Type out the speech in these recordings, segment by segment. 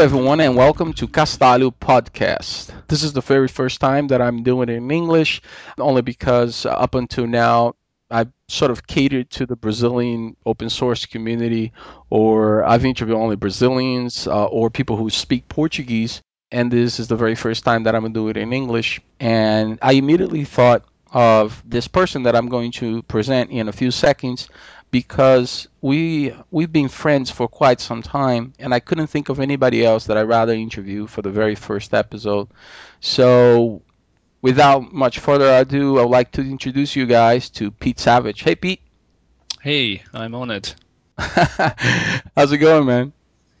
Hello, everyone, and welcome to Castálio Podcast. This is the very first time that I'm doing it in English, only because up until now, I've sort of catered to the Brazilian open source community, or I've interviewed only Brazilians uh, or people who speak Portuguese. And this is the very first time that I'm going to do it in English. And I immediately thought of this person that I'm going to present in a few seconds because we we've been friends for quite some time and I couldn't think of anybody else that I'd rather interview for the very first episode. So without much further ado, I would like to introduce you guys to Pete Savage. Hey Pete. Hey, I'm on it. How's it going, man?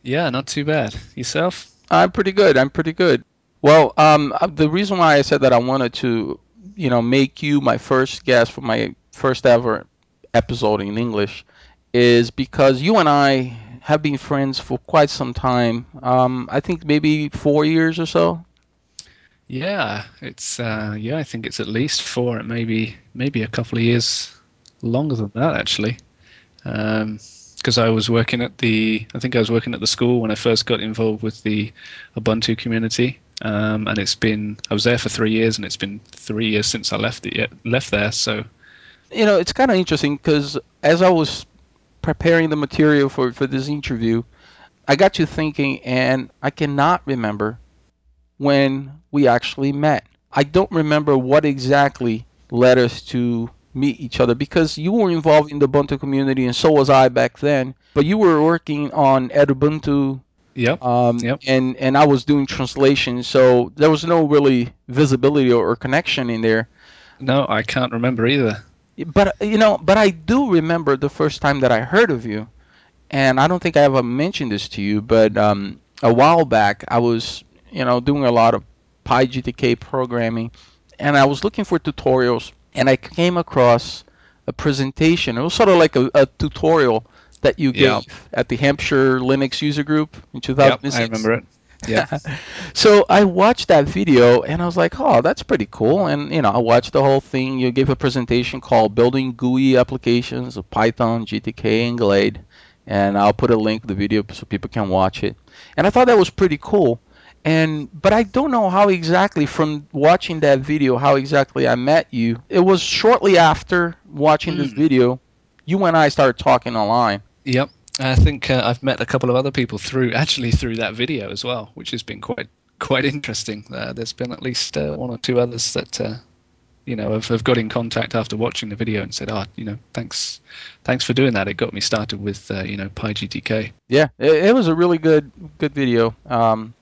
Yeah, not too bad. Yourself? I'm pretty good. I'm pretty good. Well, um, uh, the reason why I said that I wanted to, you know, make you my first guest for my first ever episode in English is because you and I have been friends for quite some time. Um, I think maybe four years or so. Yeah, it's uh, yeah. I think it's at least four. Maybe maybe a couple of years longer than that actually. Because um, I was working at the, I think I was working at the school when I first got involved with the Ubuntu community, um, and it's been I was there for three years, and it's been three years since I left it left there. So you know, it's kind of interesting because as I was preparing the material for, for this interview, I got you thinking, and I cannot remember when we actually met. I don't remember what exactly led us to meet each other because you were involved in the Ubuntu community, and so was I back then. But you were working on Ubuntu. Yep. Um, yep. And and I was doing translation, so there was no really visibility or, or connection in there. No, I can't remember either but you know, but I do remember the first time that I heard of you, and I don't think I ever mentioned this to you, but um, a while back I was, you know, doing a lot of PyGTK programming, and I was looking for tutorials, and I came across a presentation. It was sort of like a, a tutorial that you gave yeah. at the Hampshire Linux User Group in 2006. Yep, I remember it. Yeah. so I watched that video and I was like, oh, that's pretty cool. And you know, I watched the whole thing. You gave a presentation called "Building GUI Applications of Python, GTK, and Glade," and I'll put a link to the video so people can watch it. And I thought that was pretty cool. And but I don't know how exactly from watching that video how exactly I met you. It was shortly after watching mm. this hmm. video, you and I started talking online. Yep. I think uh, I've met a couple of other people through actually through that video as well, which has been quite quite interesting. Uh, there's been at least uh, one or two others that uh, you know have, have got in contact after watching the video and said, "Oh, you know, thanks, thanks for doing that. It got me started with uh, you know PyGTK." Yeah, it, it, was a really good good video. Um,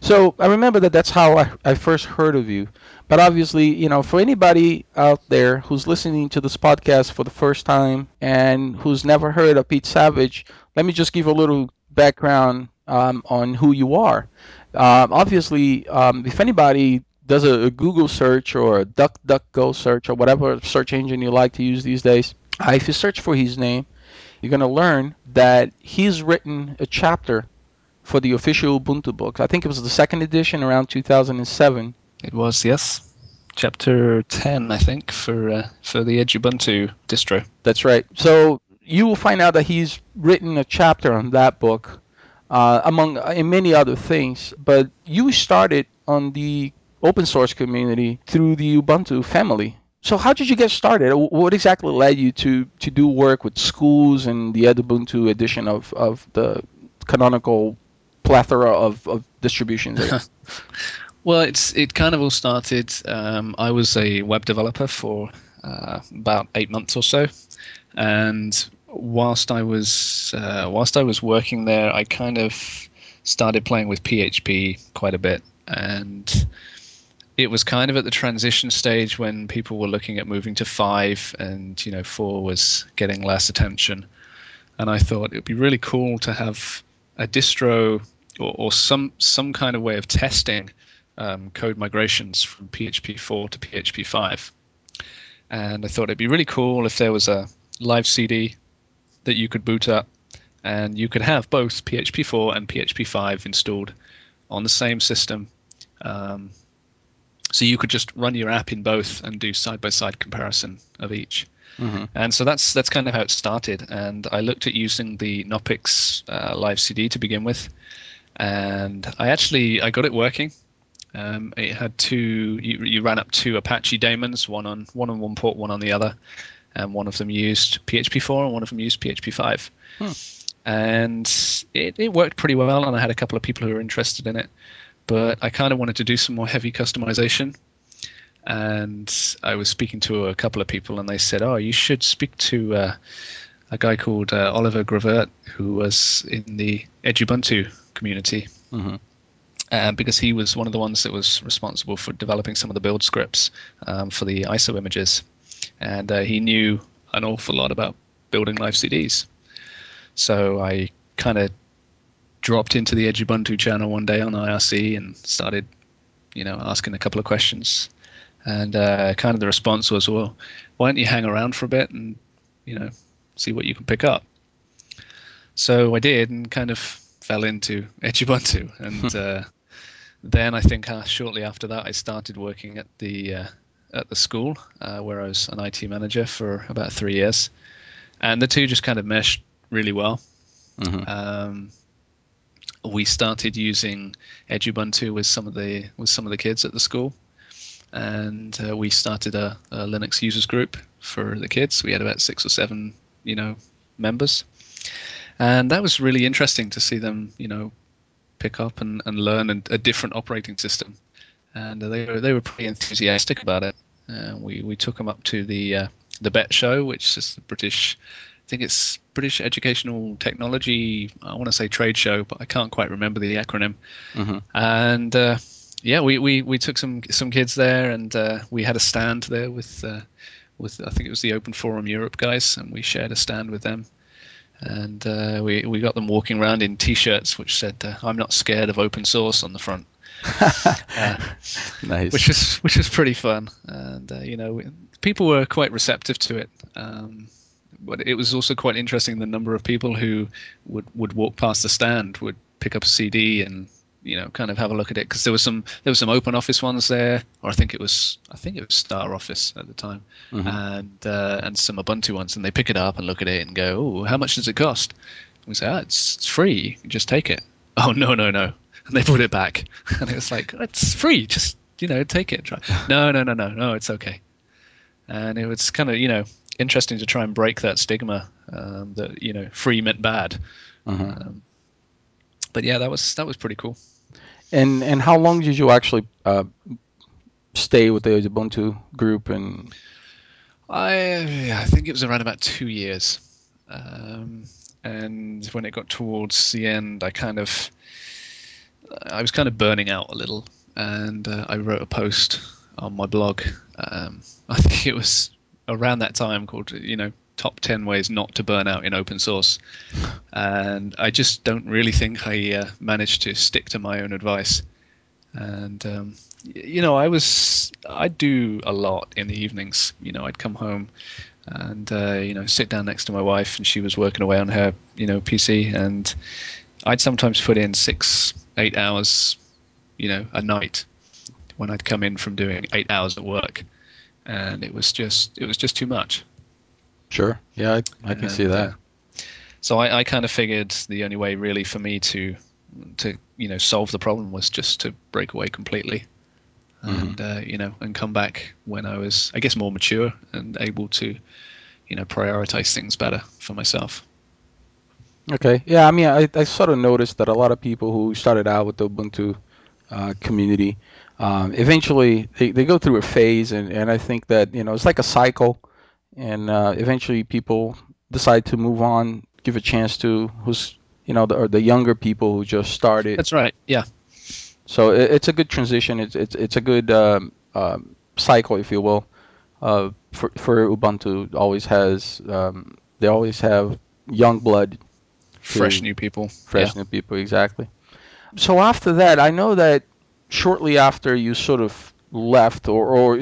so I remember that that's how I, I first heard of you. But obviously, you know, for anybody out there who's listening to this podcast for the first time and who's never heard of Pete Savage, let me just give a little background um, on who you are. Um, obviously, um, if anybody does a, a, Google search or a DuckDuckGo search or whatever search engine you like to use these days, uh, if you search for his name, you're going to learn that he's written a chapter for the official Ubuntu book. I think it was the second edition around 2007 it was yes, chapter ten, I think, for uh, for the Edubuntu distro. That's right. So you will find out that he's written a chapter on that book, uh, among uh, in many other things. But you started on the open source community through the Ubuntu family. So how did you get started? What exactly led you to, to do work with schools and the Ubuntu edition of, of the canonical plethora of, of distributions? Well, it's it kind of all started. Um, I was a web developer for uh, about eight months or so, and whilst I was uh, whilst I was working there, I kind of started playing with PHP quite a bit, and it was kind of at the transition stage when people were looking at moving to five, and you know four was getting less attention, and I thought it would be really cool to have a distro or, or some some kind of way of testing um, code migrations from PHP 4 to PHP 5. And I thought it'd be really cool if there was a live CD that you could boot up and you could have both PHP 4 and PHP 5 installed on the same system. Um, so you could just run your app in both and do side by side comparison of each. Mm-hmm. And so that's that's kind of how it started. And I looked at using the Knoppix uh, live CD to begin with, and I actually I got it working. Um, it had two. You, you ran up two Apache daemons, one on one on one port, one on the other, and one of them used PHP 4 and one of them used PHP 5. Hmm. And it, it worked pretty well, and I had a couple of people who were interested in it. But I kind of wanted to do some more heavy customization. And I was speaking to a couple of people, and they said, "Oh, you should speak to uh, a guy called uh, Oliver Grawert, who was in the Edubuntu community." hmm uh, because he was one of the ones that was responsible for developing some of the build scripts um, for the ISO images, and uh, he knew an awful lot about building live CDs. So I kind of dropped into the Edubuntu channel one day on IRC and started, you know, asking a couple of questions, and uh, kind of the response was, "Well, why don't you hang around for a bit and, you know, see what you can pick up?" So I did, and kind of fell into Edubuntu, and uh, then I think uh, shortly after that I started working at the uh, at the school uh, where I was an IT manager for about three years, and the two just kind of meshed really well. hmm Um, we started using Edubuntu with some of the with some of the kids at the school, and uh, we started a, a Linux users group for the kids. We had about six or seven, you know, members, and that was really interesting to see them, you know, pick up and, and learn a, a different operating system, and they were they were pretty enthusiastic about it. Uh, we we took them up to the uh, the BETT show, which is the British. I think it's British Educational Technology. I want to say trade show, but I can't quite remember the acronym. hmm And uh, yeah, we, we, we took some some kids there, and uh, we had a stand there with uh, with I think it was the Open Forum Europe guys, and we shared a stand with them. And uh, we we got them walking around in T-shirts which said uh, "I'm not scared of open source" on the front, uh, Nice. which is which is pretty fun. And uh, you know, people were quite receptive to it. Um, but it was also quite interesting the number of people who would, would walk past the stand would pick up a CD and you know kind of have a look at it because there was some there was some open office ones there or I think it was I think it was Star Office at the time Mhm. and uh, and some Ubuntu ones and they pick it up and look at it and go oh how much does it cost and we say oh, it's, it's free you just take it oh no no no and they put it back and it was like it's free just you know take it try no no no no no it's okay and it was kind of you know interesting to try and break that stigma um, that you know free meant bad. Mhm. Um, but yeah, that was that was pretty cool. And and how long did you actually uh, stay with the Ubuntu group? And I I think it was around about two years, um, and when it got towards the end, I kind of I was kind of burning out a little, and uh, I wrote a post on my blog. Um, I think it was around that time called you know top 10 ways not to burn out in open source. And i just don't really think i uh, managed to stick to my own advice. And um, you know i was i'd do a lot in the evenings. You know i'd come home and uh, you know sit down next to my wife and she was working away on her you know pc and i'd sometimes put in six eight hours you know a night when i'd come in from doing eight hours at work. And it was just it was just too much sure, yeah, I, I can see that. uh, so I, I kind of figured the only way really for me to to you know solve the problem was just to break away completely, and uh, you know and come back when I was I guess more mature and able to you know prioritize things better for myself. Okay. Yeah, I mean, I, I sort of noticed that a lot of people who started out with the Ubuntu uh, community, um, eventually they, they go through a phase, and, and I think that, you know, it's like a cycle, and uh, eventually people decide to move on, give a chance to who's, you know, the, or the younger people who just started. That's right. Yeah. So it, it's a good transition. It's it's it's a good um, um, cycle, if you will. Uh, for for Ubuntu, always has um, they always have young blood Fresh new people. fresh new people exactly so after that i know that shortly after you sort of left or, or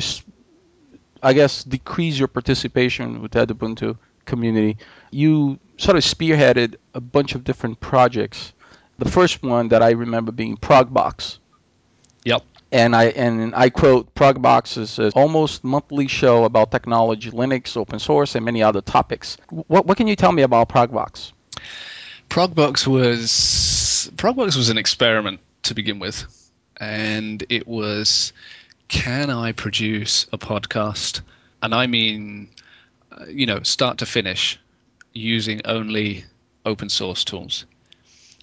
i guess decrease your participation with the ubuntu community. You sort of spearheaded a bunch of different projects. The first one that i remember being progbox. Yep. and i and i quote progbox is an almost monthly show about technology linux open source and many other topics. What, what can you tell me about progbox? Progbox was Progbox was an experiment to begin with, and it was can I produce a podcast, and I mean, uh, you know, start to finish, using only open source tools.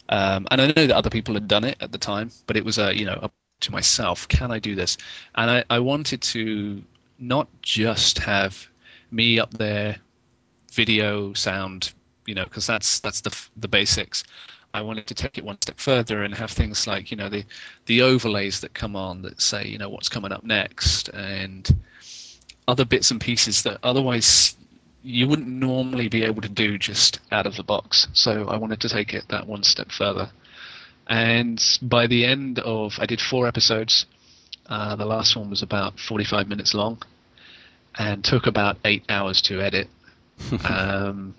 Um, and I know that other people had done it at the time, but it was a you know up to myself, can I do this? And I, I wanted to not just have me up there, video, sound, you know, because that's that's the the basics. I wanted to take it one step further and have things like you know the the overlays that come on that say you know what's coming up next and other bits and pieces that otherwise you wouldn't normally be able to do just out of the box. So I wanted to take it that one step further. And by the end of, I did four episodes. Uh, the last one was about 45 minutes long and took about eight hours to edit. um,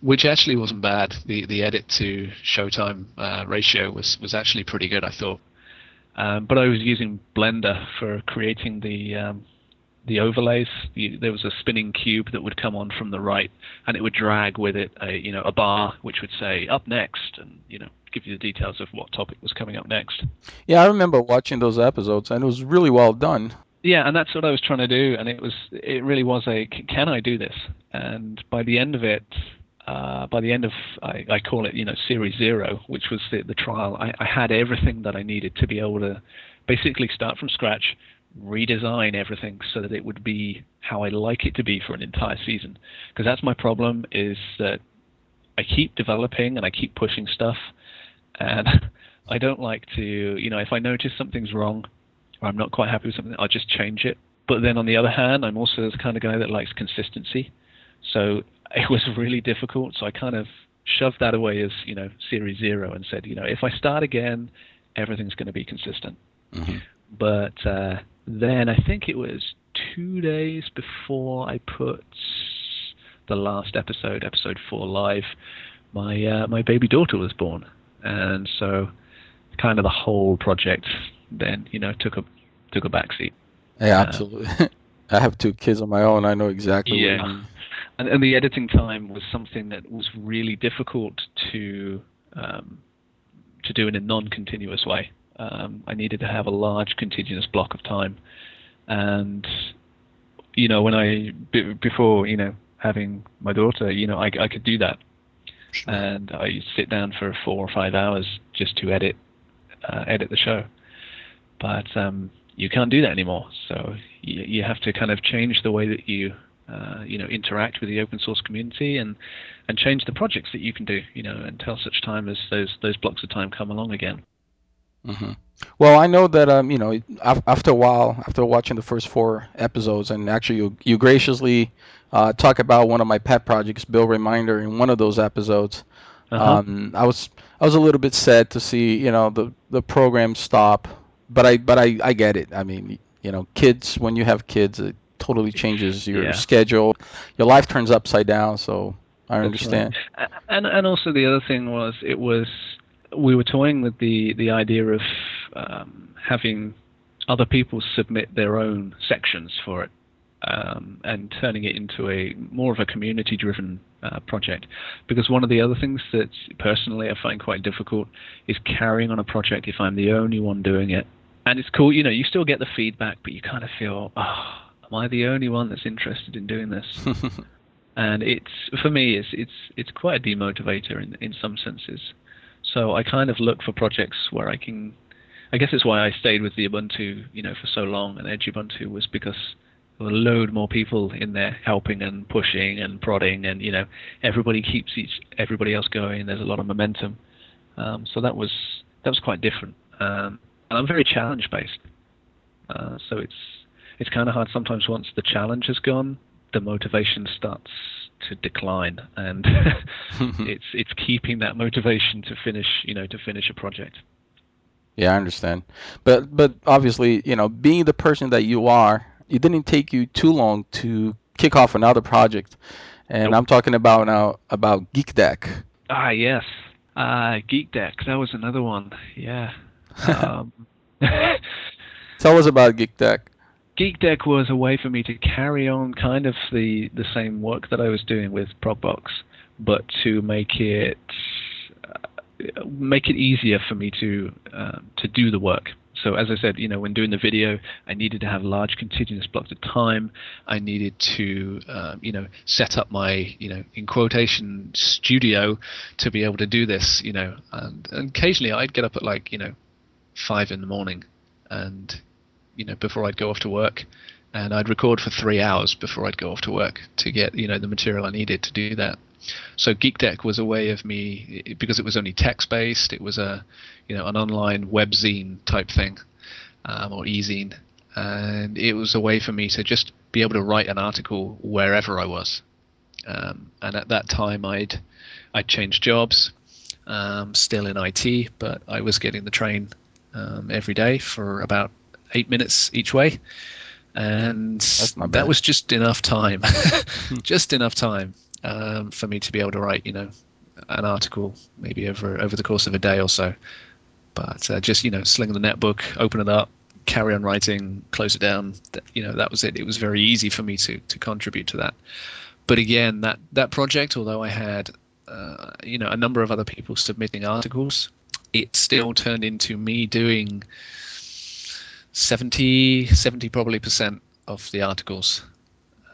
which actually wasn't bad. The the edit to Showtime uh, ratio was was actually pretty good, I thought. Um, but I was using Blender for creating the um, the overlays. The, there was a spinning cube that would come on from the right, and it would drag with it a you know a bar which would say up next, and you know give you the details of what topic was coming up next. Yeah, I remember watching those episodes, and it was really well done. Yeah, and that's what I was trying to do, and it was it really was a can I do this? And by the end of it, uh, by the end of I, I, call it you know series zero, which was the, the trial, I, I, had everything that I needed to be able to basically start from scratch, redesign everything so that it would be how I like it to be for an entire season. Because that's my problem is that I keep developing and I keep pushing stuff, and I don't like to you know if I notice something's wrong or I'm not quite happy with something, I'll just change it. But then on the other hand, I'm also the kind of guy that likes consistency. So it was really difficult. So I kind of shoved that away as you know series zero and said, you know, if I start again, everything's going to be consistent. Mm-hmm. But uh, then I think it was two days before I put the last episode, episode four, live. My uh, my baby daughter was born, and so kind of the whole project then you know took a took a backseat. Yeah, absolutely. Uh, I have two kids of my own. I know exactly. Yeah and, and the editing time was something that was really difficult to um, to do in a non-continuous way. Um, I needed to have a large continuous block of time, and you know when I b- before you know having my daughter, you know I, I could do that, sure. and I sit down for four or five hours just to edit uh, edit the show, but um, you can't do that anymore. So you, you have to kind of change the way that you uh, you know, interact with the open source community and and change the projects that you can do, you know, until such time as those those blocks of time come along again. Mm-hmm. Well, I know that um, you know, after a while, after watching the first four episodes, and actually you you graciously uh, talk about one of my pet projects, Bill Reminder, in one of those episodes. Uh-huh. Um, I was I was a little bit sad to see you know the the program stop, but I but I I get it. I mean, you know, kids when you have kids, it, totally changes your yeah. schedule. Your life turns upside down. So I understand. Right. And and also the other thing was it was we were toying with the the idea of um, having other people submit their own sections for it. Um, and turning it into a more of a community-driven uh, project. Because one of the other things that personally I find quite difficult is carrying on a project if I'm the only one doing it. And it's cool, you know, you still get the feedback, but you kind of feel, oh, am I the only one that's interested in doing this? and it's for me, it's it's it's quite a demotivator in in some senses. So I kind of look for projects where I can. I guess it's why I stayed with the Ubuntu, you know, for so long, and Edubuntu was because there were a load more people in there helping and pushing and prodding, and you know, everybody keeps each everybody else going. There's a lot of momentum. Um, so that was that was quite different. Um, and I'm very challenge based. Uh, so it's it's kind of hard sometimes once the challenge has gone, the motivation starts to decline, and it's it's keeping that motivation to finish, you know, to finish a project. Yeah, I understand, but but obviously, you know, being the person that you are, it didn't take you too long to kick off another project, and nope. I'm talking about now about Geek Deck. Ah, yes, uh, Geek Deck. That was another one. Yeah. Um, Tell us about Geek Deck. Geek Deck was a way for me to carry on kind of the, the same work that I was doing with Progbox, but to make it make it easier for me to uh, to do the work. So as I said, you know, when doing the video, I needed to have large continuous blocks of time. I needed to, uh, you know, set up my, you know, in quotation studio to be able to do this. You know, and, and occasionally I'd get up at like, you know, five in the morning, and you know, before I'd go off to work, and I'd record for three hours before I'd go off to work to get, you know, the material I needed to do that. So GeekDeck was a way of me because it was only text based. It was a you know an online webzine type thing um, or e-zine, and it was a way for me to just be able to write an article wherever I was. Um, and at that time, I'd I'd changed jobs, um, still in IT, but I was getting the train um, every day for about eight minutes each way and that was just enough time, just enough time um, for me to be able to write, you know, an article maybe over over the course of a day or so. But uh, just you know, sling the netbook, open it up, carry on writing, close it down. You know, that was it. It was very easy for me to to contribute to that. But again, that that project, although I had uh, you know a number of other people submitting articles, it still turned into me doing 70, 70 probably percent of the articles.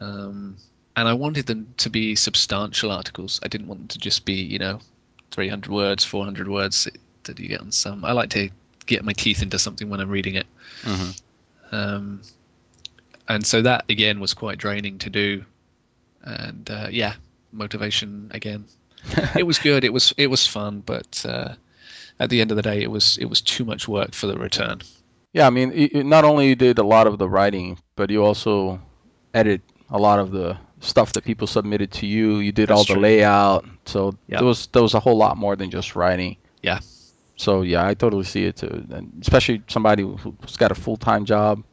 Um, and I wanted them to be substantial articles. I didn't want them to just be, you know, 300 words, 400 words that you get on some. I like to get my teeth into something when I'm reading it. Mm-hmm. Um, and so that again was quite draining to do. And uh, yeah, motivation again. it was good. It was it was fun, but uh, at the end of the day, it was it was too much work for the return. Yeah, I mean, it, not only you did a lot of the writing, but you also edit a lot of the stuff that people submitted to you. You did That's all the true. layout, so yep. there was there was a whole lot more than just writing. Yeah. So yeah, I totally see it too, and especially somebody who's got a full time job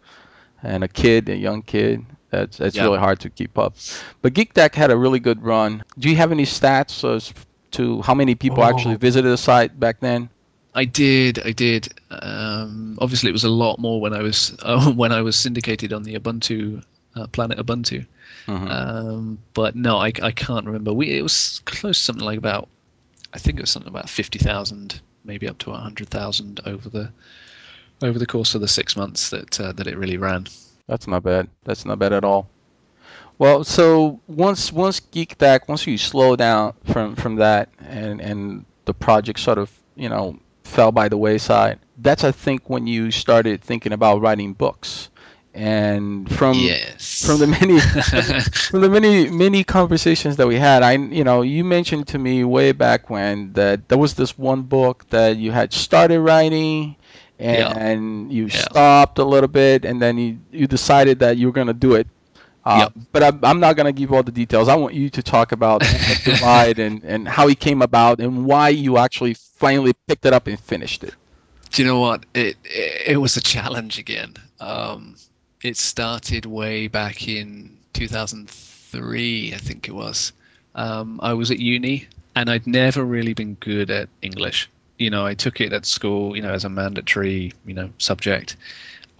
and a kid, a young kid. That's that's yep. really hard to keep up. But GeekDeck had a really good run. Do you have any stats as to how many people oh. actually visited the site back then? I did, I did. Um, obviously, it was a lot more when I was uh, when I was syndicated on the Ubuntu uh, Planet Ubuntu. Mm-hmm. Um, but no, I, I can't remember. We it was close to something like about I think it was something about fifty thousand, maybe up to hundred thousand over the over the course of the six months that uh, that it really ran. That's not bad. That's not bad at all. Well, so once once GeekDeck, once you slow down from from that, and and the project sort of you know fell by the wayside. That's I think when you started thinking about writing books and from yes. from the many from the many many conversations that we had i you know you mentioned to me way back when that there was this one book that you had started writing and yeah. you yeah. stopped a little bit and then you you decided that you were going to do it uh, yep. But I'm, I'm not going to give all the details. I want you to talk about Divide and, and how it came about and why you actually finally picked it up and finished it. Do you know what? It it, it was a challenge again. Um, it started way back in 2003, I think it was. Um, I was at uni and I'd never really been good at English. You know, I took it at school, you know, as a mandatory, you know, subject.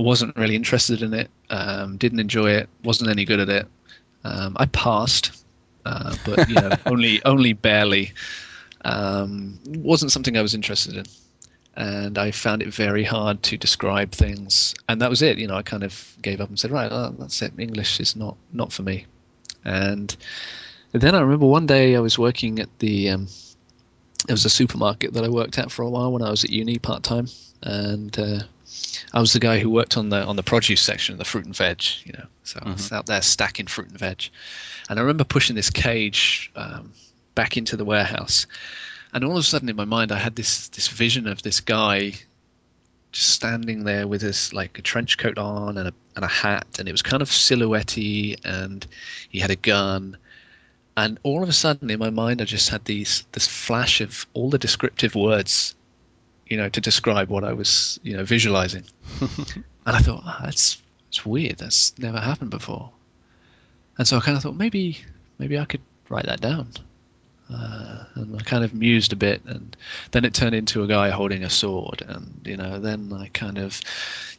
Wasn't really interested in it. Um, didn't enjoy it. Wasn't any good at it. Um, I passed, uh, but you know, only only barely. Um, wasn't something I was interested in and I found it very hard to describe things. And that was it. You know, I kind of gave up and said, right, well, that's it. English is not not for me. And then I remember one day I was working at the um, it was a supermarket that I worked at for a while when I was at uni part time, and uh, I was the guy who worked on the on the produce section, of the fruit and veg. You know, so mm-hmm. I was mm-hmm. out there stacking fruit and veg, and I remember pushing this cage um, back into the warehouse and all of a sudden in my mind I had this this vision of this guy just standing there with his like a trench coat on and a and a hat and it was kind of silhouetty and he had a gun and all of a sudden in my mind I just had these this flash of all the descriptive words you know to describe what I was you know visualizing. And I thought oh, that's it's weird. That's never happened before. And so I kind of thought maybe maybe I could write that down. Uh, and I kind of mused a bit, and then it turned into a guy holding a sword, and you know, then I kind of,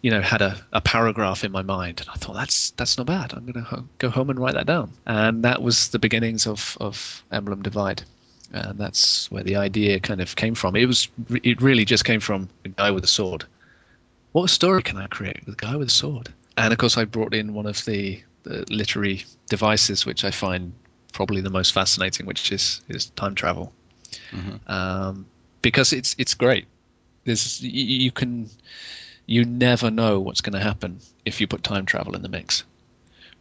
you know, had a, a paragraph in my mind, and I thought that's that's not bad. I'm gonna ho- go home and write that down, and that was the beginnings of of Emblem Divide. And that's where the idea kind of came from. It was it really just came from a guy with a sword. What story can I create with a guy with a sword? And of course, I brought in one of the, the literary devices which I find probably the most fascinating, which is is time travel, Mhm. um, because it's it's great. There's you can you never know what's going to happen if you put time travel in the mix,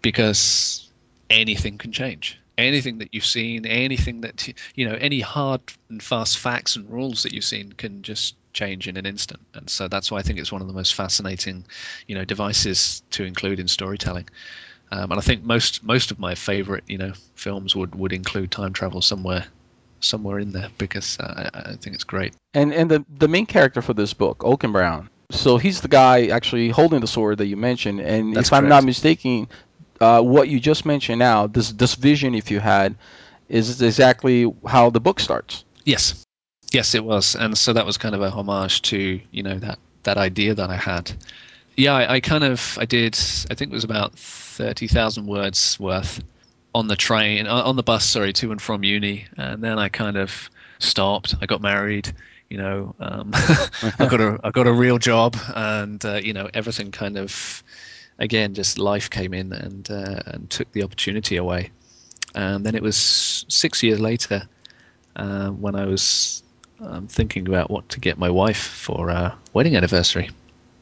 because anything can change. Anything that you've seen, anything that you know, any hard and fast facts and rules that you've seen can just change in an instant. And so that's why I think it's one of the most fascinating, you know, devices to include in storytelling. Um, and I think most most of my favorite, you know, films would would include time travel somewhere somewhere in there because uh, I, I think it's great. And and the the main character for this book, Oaken Brown. So he's the guy actually holding the sword that you mentioned. And That's if I'm not correct. mistaken, uh, what you just mentioned now, this this vision, if you had, is exactly how the book starts. Yes, yes, it was, and so that was kind of a homage to you know that that idea that I had. Yeah, I, I kind of I did. I think it was about thirty thousand words worth on the train on on the bus, sorry, to and from uni, and then I kind of stopped. I got married. You know, um, I got a I got a real job, and uh, you know everything kind of again just life came in and uh, and took the opportunity away. And then it was six years later uh, when I was um, thinking about what to get my wife for our wedding anniversary.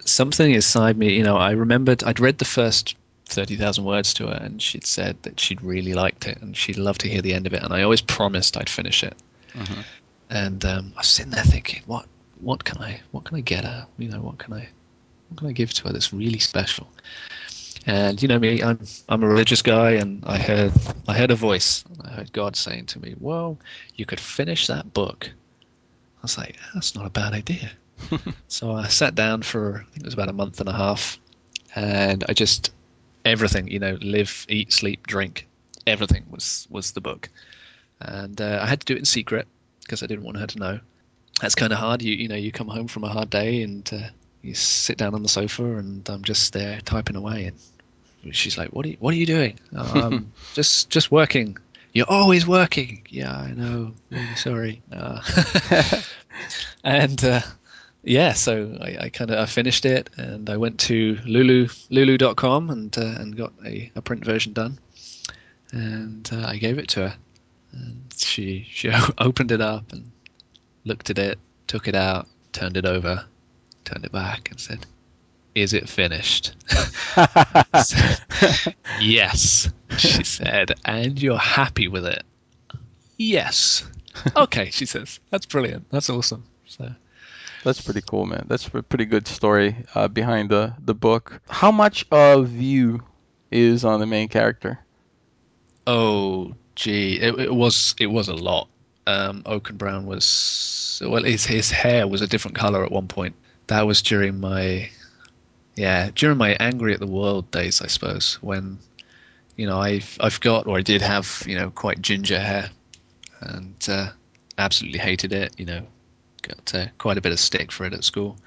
Something inside me, you know, I remembered I'd read the first 30,000 words to her and she'd said that she'd really liked it and she'd love to hear the end of it. And I always promised I'd finish it. Mhm. And um, I was sitting there thinking, what, what can I, what can I get her? You know, what can I, what can I give to her that's really special? And you know me, I'm I'm a religious guy, and I heard I heard a voice. I heard God saying to me, "Well, you could finish that book." I was like, "That's not a bad idea." So I sat down for I think it was about a month and a half, and I just everything, you know, live, eat, sleep, drink, everything was was the book, and uh, I had to do it in secret because I didn't want her to know. That's kind of hard. You you know, you come home from a hard day and uh, you sit down on the sofa, and I'm just there typing away, and she's like, "What are you, what are you doing?" "Oh, um, just just working. You're always working. Yeah, I know. Really sorry. Uh, and uh, yeah, so I, I kind of I finished it, and I went to Lulu Lulu.com and uh, and got a, a print version done, and uh, I gave it to her, and she she opened it up and looked at it, took it out, turned it over, turned it back, and said, "Is it finished?" Said, Yes, she said, and you're happy with it. Yes. Okay, she says. That's brilliant. That's awesome. So, That's pretty cool, man. That's a pretty good story uh, behind the the book. How much of you is on the main character? oh gee, it, it was it was a lot. Um, Oaken Brown was well, his his hair was a different color at one point. That was during my yeah during my angry at the world days, I suppose. When you know I've I've got or I did have you know quite ginger hair, and uh, absolutely hated it. You know, got uh, quite a bit of stick for it at school.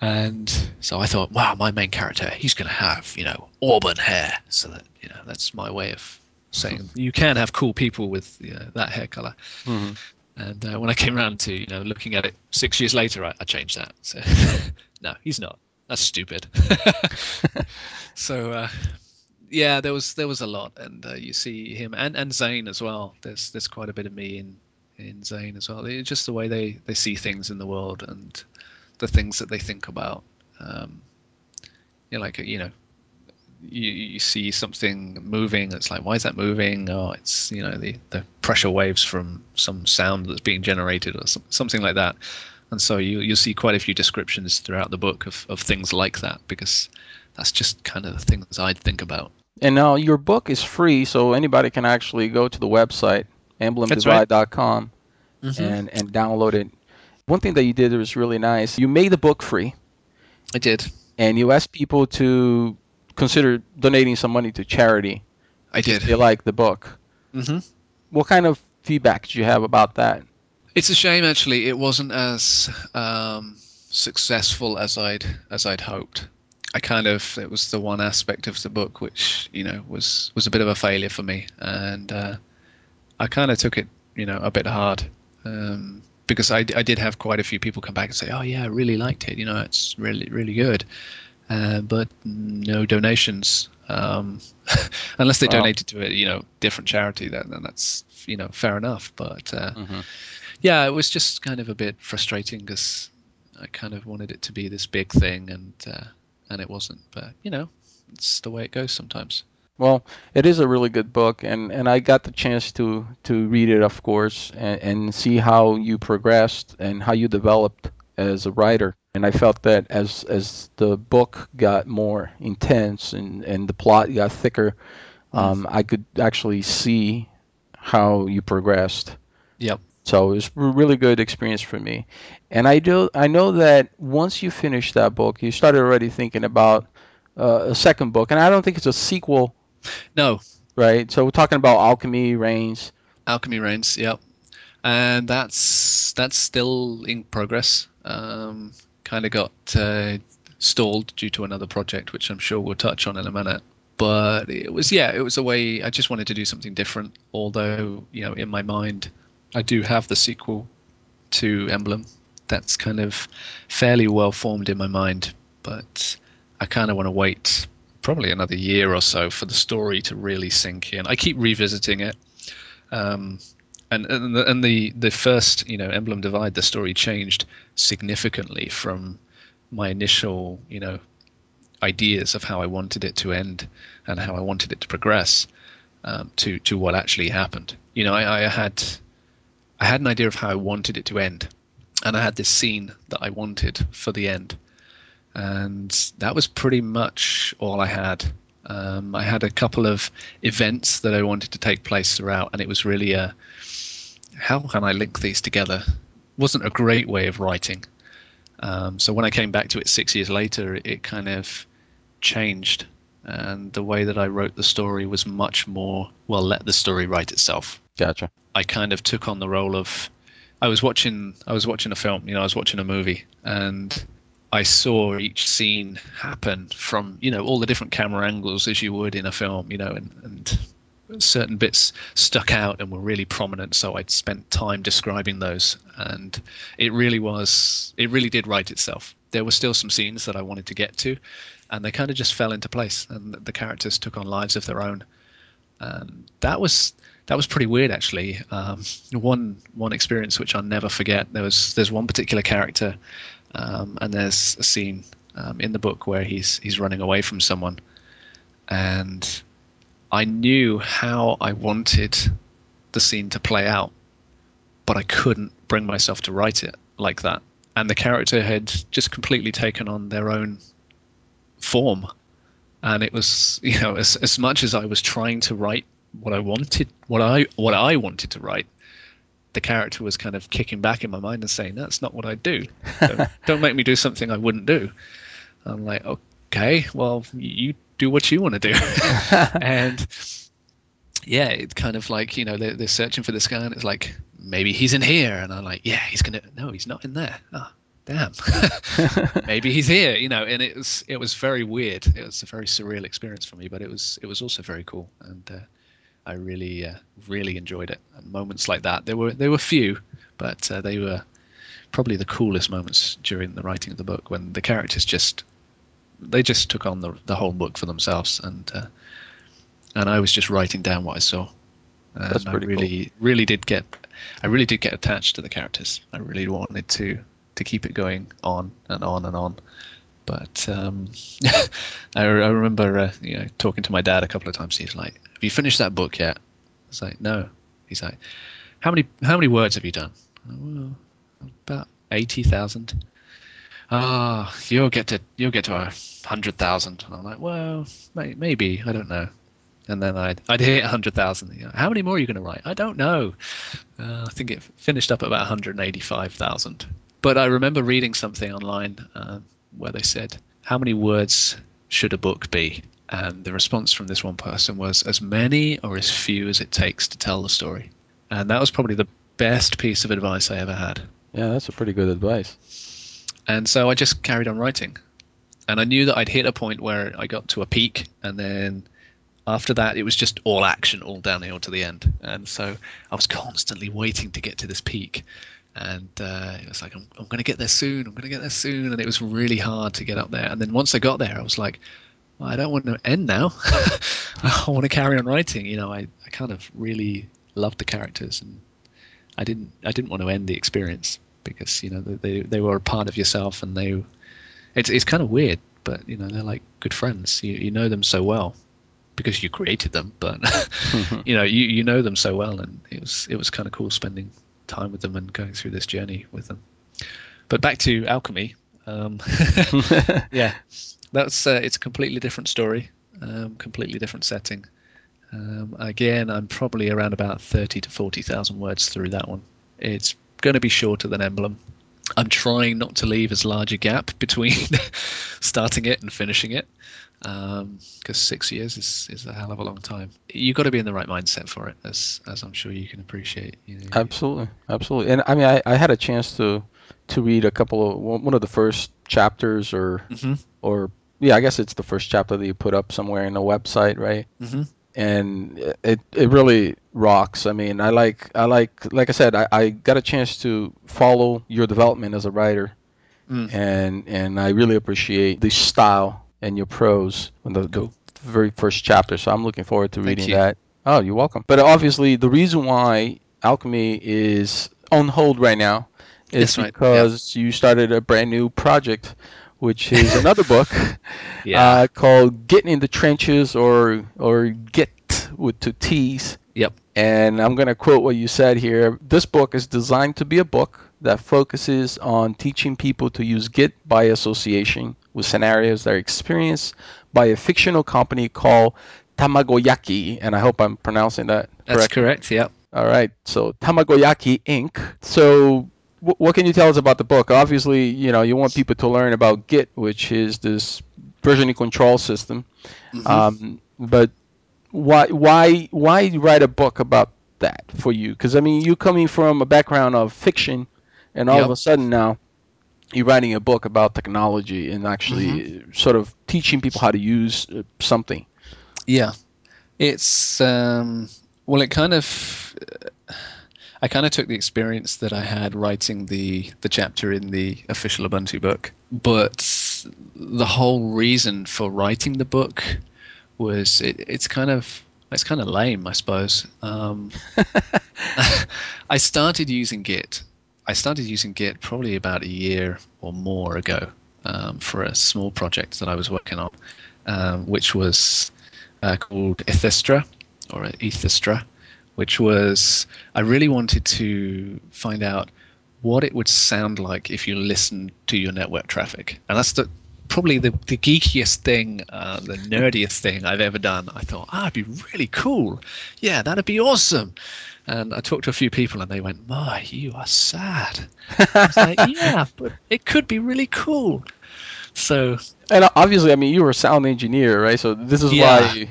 And so I thought, wow, my main character, he's going to have, you know, auburn hair. So that, you know, that's my way of saying you can have cool people with you know, that hair color. hmm And uh, when I came around to, you know, looking at it six years later, I, I changed that. So, no, he's not. That's stupid. so, uh, yeah, there was there was a lot, and uh, you see him and and Zane as well. There's there's quite a bit of me in in Zane as well. It's just the way they they see things in the world and the things that they think about. Um, you know, like you know, you, you see something moving. It's like, why is that moving? Oh, it's you know the the pressure waves from some sound that's being generated or some, something like that. And so you you'll see quite a few descriptions throughout the book of, of things like that because that's just kind of the things I'd think about. And now your book is free, so anybody can actually go to the website That's right. emblemdivide.com hmm and and download it. One thing that you did that was really nice. You made the book free, I did. and you asked people to consider donating some money to charity I if did. they like the book. hmm What kind of feedback did you have about that? It's a shame, actually. It wasn't as um, successful as I'd as I'd hoped. I kind of it was the one aspect of the book which you know was was a bit of a failure for me, and uh, I kind of took it you know a bit hard um, because I, I did have quite a few people come back and say, oh yeah, I really liked it. You know, it's really really good, uh, but no donations. Um, unless they Wow. donated to a you know different charity, then, then that's you know fair enough. But uh, Mhm. yeah, it was just kind of a bit frustrating because I kind of wanted it to be this big thing, and uh, and it wasn't. But you know, it's the way it goes sometimes. Well, it is a really good book, and, and I got the chance to, to read it, of course, and, and see how you progressed and how you developed as a writer. And I felt that as as the book got more intense and, and the plot got thicker, um, I could actually see how you progressed. Yep. So it was a really good experience for me. And I do I know that once you finished that book, you started already thinking about uh, a second book, and I don't think it's a sequel No, right? So we're talking about alchemy, reigns. Alchemy Reigns. Yep. And that's that's still in progress. Um, kind of got uh, stalled due to another project, which I'm sure we'll touch on in a minute. But it was yeah, it was a way. I just wanted to do something different. Although you know, in my mind, I do have the sequel to Emblem. That's kind of fairly well formed in my mind, but I kind of want to wait probably another year or so for the story to really sink in. I keep revisiting it. Um, and and the, and the the first you know Emblem Divide, the story changed significantly from my initial you know ideas of how I wanted it to end and how I wanted it to progress um, to to what actually happened. You know, I, I had I had an idea of how I wanted it to end, and I had this scene that I wanted for the end, and that was pretty much all I had. Um, I had a couple of events that I wanted to take place throughout, and it was really a how can I link these together? wasn't a great way of writing. Um, so when I came back to it six years later, it, it kind of changed, and the way that I wrote the story was much more well. Let the story write itself. Gotcha. I kind of took on the role of I was watching I was watching a film, you know, I was watching a movie and I saw each scene happen from, you know, all the different camera angles as you would in a film, you know, and, and certain bits stuck out and were really prominent, so I'd spent time describing those and it really was it really did write itself. There were still some scenes that I wanted to get to and they kind of just fell into place and the characters took on lives of their own. And that was that was pretty weird actually. Um, one one experience which I'll never forget. There was there's one particular character, um, and there's a scene um, in the book where he's he's running away from someone, and I knew how I wanted the scene to play out, but I couldn't bring myself to write it like that. And the character had just completely taken on their own form, and it was you know as as much as I was trying to write what I wanted, what I what I wanted to write, the character was kind of kicking back in my mind and saying, "That's not what I do. Don't, don't make me do something I wouldn't do." I'm like, "Okay, well, you do what you want to do," and yeah, it's kind of like you know they're, they're searching for this guy, and it's like maybe he's in here, and I'm like, "Yeah, he's gonna." No, he's not in there. Oh, damn. maybe he's here, you know. And it was it was very weird. It was a very surreal experience for me, but it was it was also very cool, and uh, I really uh, really enjoyed it. And moments like that, there were there were few, but uh, they were probably the coolest moments during the writing of the book when the characters just they just took on the the whole book for themselves, and uh, and I was just writing down what I saw. And That's I pretty cool. really really did get I really did get attached to the characters. I really wanted to to keep it going on and on and on. But um, I, I remember uh, you know talking to my dad a couple of times. He's like, "Have you finished that book yet?" I was like, "No." He's like, "How many how many words have you done?" Well, about eighty thousand. Ah, you'll get to you'll get to a hundred thousand. I'm like, well, may, maybe I don't know. And then I'd I'd hit hundred thousand. How many more are you going to write? I don't know. Uh, I think it finished up at about 185,000. But I remember reading something online uh, where they said, "How many words should a book be?" And the response from this one person was, "As many or as few as it takes to tell the story." And that was probably the best piece of advice I ever had. yeah, that's a pretty good advice. And so I just carried on writing. And I knew that I'd hit a point where I got to a peak and then after that, it was just all action, all downhill to the end. And so I was constantly waiting to get to this peak. And uh, it was like, I'm, I'm going to get there soon. I'm going to get there soon. And it was really hard to get up there. And then once I got there, I was like, well, I don't want to end now. I want to carry on writing. You know, I, I kind of really loved the characters, and I didn't I didn't want to end the experience because you know they they were a part of yourself, and they it's it's kind of weird, but you know they're like good friends. You you know them so well because you created them, but you know you you know them so well, and it was it was kind of cool spending time with them and going through this journey with them. But back to alchemy. Um, yeah, that's uh, it's a completely different story, um, completely different setting. Um, again, I'm probably around about thirty to forty thousand words through that one. It's going to be shorter than Emblem. I'm trying not to leave as large a gap between starting it and finishing it, because um, six years is, is a hell of a long time. You've got to be in the right mindset for it, as as I'm sure you can appreciate. You know, absolutely, absolutely. And I mean, I, I had a chance to to read a couple of one of the first chapters or mm-hmm. or yeah, I guess it's the first chapter that you put up somewhere in the website, right? Mm-hmm. And it it really rocks. I mean, I like I like like I said, I, I got a chance to follow your development as a writer, mm. and and I really appreciate the style and your prose in the, the very first chapter. So I'm looking forward to reading that. Oh, you're welcome. But obviously, the reason why alchemy is on hold right now is That's because right. you started a brand new project which is another book yeah. uh, called "Getting in the Trenches" or or "Get" with two T's. Yep. And I'm going to quote what you said here. This book is designed to be a book that focuses on teaching people to use Git by association with scenarios that are experienced by a fictional company called Tamagoyaki, and I hope I'm pronouncing that correct. That's correct. Yep. All right. So Tamagoyaki Inc. So what can you tell us about the book? Obviously, you know, you want people to learn about Git, which is this versioning control system. Mm-hmm. Um, but why, why, why write a book about that for you? Because I mean, you coming from a background of fiction, and all yep. of a sudden now you're writing a book about technology and actually mm-hmm. sort of teaching people how to use uh, something. Yeah, it's um, well, it kind of. Uh, I kind of took the experience that I had writing the the chapter in the official Ubuntu book, but the whole reason for writing the book was it, it's kind of it's kind of lame, I suppose. Um, I started using Git. I started using Git probably about a year or more ago um, for a small project that I was working on, um, which was uh, called Ethistra or Ethistra which was I really wanted to find out what it would sound like if you listened to your network traffic, and that's the probably the, the geekiest thing, uh, the nerdiest thing I've ever done. I thought, ah, it'd be really cool. Yeah, that'd be awesome. And I talked to a few people, and they went, "My, you are sad." I was like, "Yeah, but it could be really cool." So, and obviously, I mean, you were a sound engineer, right? So this is yeah. why